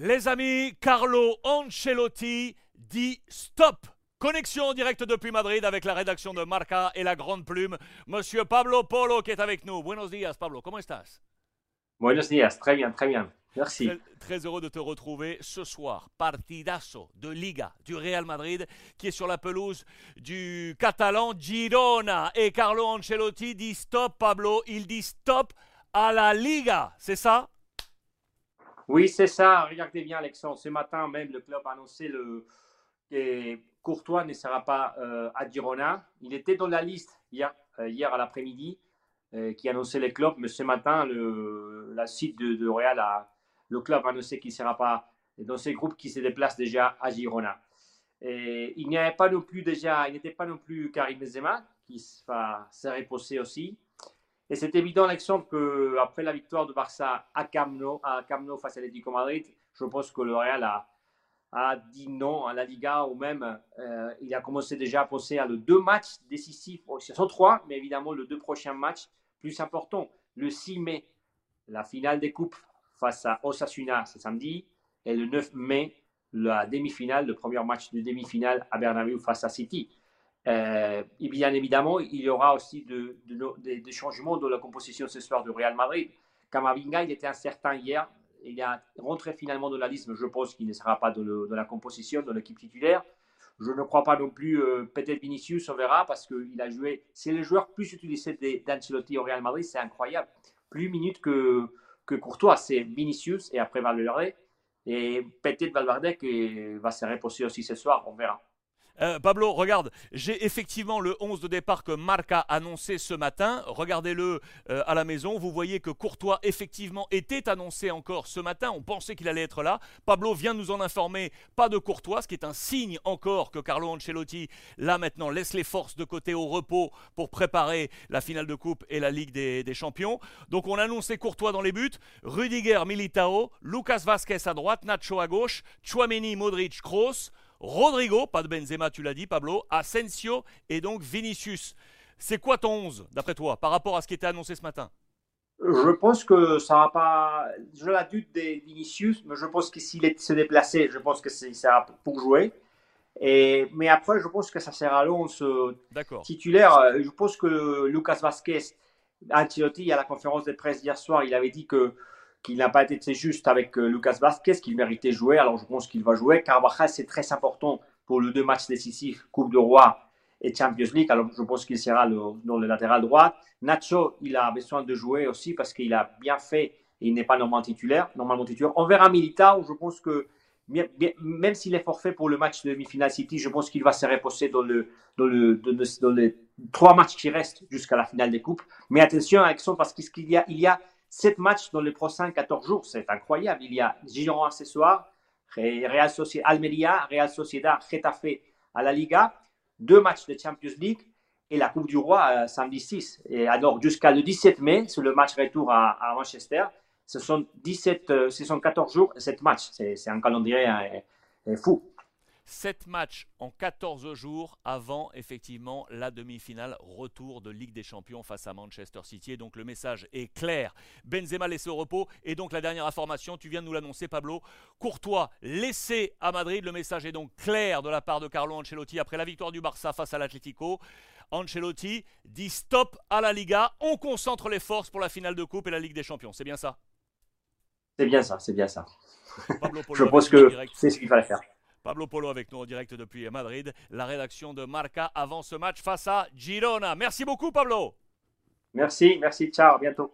Les amis, Carlo Ancelotti dit stop. Connexion en direct depuis Madrid avec la rédaction de Marca et la grande plume, Monsieur Pablo Polo qui est avec nous. Buenos días, Pablo. Comment estás? Buenos días. Très bien, très bien. Merci. Très, très, heureux de te retrouver ce soir. Partidazo de Liga du Real Madrid qui est sur la pelouse du Catalan Girona. Et Carlo Ancelotti dit stop, Pablo. Il dit stop à la Liga. C'est ça? Oui, c'est ça. Regardez bien, Alexandre. Ce matin, même, le club a annoncé que Courtois ne sera pas euh, à Girona. Il était dans la liste hier, euh, hier à l'après-midi euh, qui annonçait les clubs, mais ce matin, la site de, Real, le club a annoncé qu'il ne sera pas dans ces groupes qui se déplacent déjà à Girona. Il n'y avait pas non plus déjà, il n'était pas non plus Karim Benzema qui va se reposer aussi. Et c'est évident, Alexandre, qu'après la victoire de Barça à Camp Nou, à face à l'Atlético Madrid, je pense que le Real a, a, dit non à la Liga ou même euh, il a commencé déjà à penser à le deux matchs décisifs. Ce sont trois, mais évidemment, le deux prochains matchs plus importants. Le 6 mai, la finale des coupes face à Osasuna, c'est samedi. Et le 9 mai, la demi-finale, le premier match de demi-finale à Bernabeu face à City. Euh, et bien évidemment, il y aura aussi des de, de, changements dans la composition ce soir du Real Madrid. Kamavinga, il était incertain hier. Il est rentré finalement dans la liste, mais je pense qu'il ne sera pas dans la composition, dans l'équipe titulaire. Je ne crois pas non plus, euh, peut-être Vinicius, on verra, parce qu'il a joué. C'est le joueur plus utilisé d'Ancelotti au Real Madrid, c'est incroyable. Plus minutes que, que Courtois, c'est Vinicius et après Valverde. Et peut-être Valverde qui va se reposer aussi ce soir, on verra. Euh, Pablo, regarde, j'ai effectivement le 11 de départ que Marca a annoncé ce matin. Regardez-le euh, à la maison. Vous voyez que Courtois, effectivement, était annoncé encore ce matin. On pensait qu'il allait être là. Pablo vient nous en informer. Pas de Courtois, ce qui est un signe encore que Carlo Ancelotti, là maintenant, laisse les forces de côté au repos pour préparer la finale de Coupe et la Ligue des, des Champions. Donc on a annoncé Courtois dans les buts. Rudiger, Militao, Lucas Vasquez à droite, Nacho à gauche, Chouameni, Modric, Kroos. Rodrigo, pas de Benzema, tu l'as dit, Pablo, Asensio et donc Vinicius. C'est quoi ton 11, d'après toi, par rapport à ce qui était annoncé ce matin? Je pense que ça va pas. Je la doute des Vinicius, mais je pense que s'il se déplaçait, je pense que ça sera pour jouer. Et, mais après, je pense que ça sera l'once titulaire. Je pense que Lucas Vasquez, Ancelotti, à la conférence de presse d'hier soir, il avait dit que qu'il n'a pas été juste avec euh, Lucas Vasquez, qu'il méritait jouer. Alors je pense qu'il va jouer. Carvajal, c'est très important pour les deux matchs décisifs, Coupe de Roi et Champions League. Alors je pense qu'il sera dans le latéral droit. Nacho, il a besoin de jouer aussi parce qu'il a bien fait il n'est pas normalement titulaire. Normalement titulaire. On verra Militao. Je pense que même s'il est forfait pour le match de demi-finale City, je pense qu'il va se reposer dans, le, dans, le, dans, le, dans les trois matchs qui restent jusqu'à la finale des coupes. Mais attention, Alexandre, parce qu'il y a, y a 7 matchs dans les prochains 14 jours. C'est incroyable. Il y a Girona ce soir, Real Sociedad, Almeria, Real Sociedad, Getafe à la Liga, deux matchs de Champions League et la Coupe du Roi euh, samedi 6. Et alors, jusqu'à le 17 mai, c'est le match retour à, à, Manchester. Ce sont, 17, euh, ce sont 14 jours et 7 matchs. C'est un calendrier euh, fou. 7 matchs en 14 jours avant effectivement la demi-finale retour de Ligue des Champions face à Manchester City. Et donc le message est clair. Benzema laissé au repos. Et donc la dernière information, tu viens de nous l'annoncer Pablo. Courtois laissé à Madrid. Le message est donc clair de la part de Carlo Ancelotti après la victoire du Barça face à l'Atlético. Ancelotti dit stop à la Liga. On concentre les forces pour la finale de Coupe et la Ligue des Champions. C'est bien ça? C'est bien ça, c'est bien ça. Je pense que c'est ce qu'il fallait faire. Pablo Polo avec nous en direct depuis Madrid, la rédaction de Marca avant ce match face à Girona. Merci beaucoup Pablo. Merci, merci, ciao, à bientôt.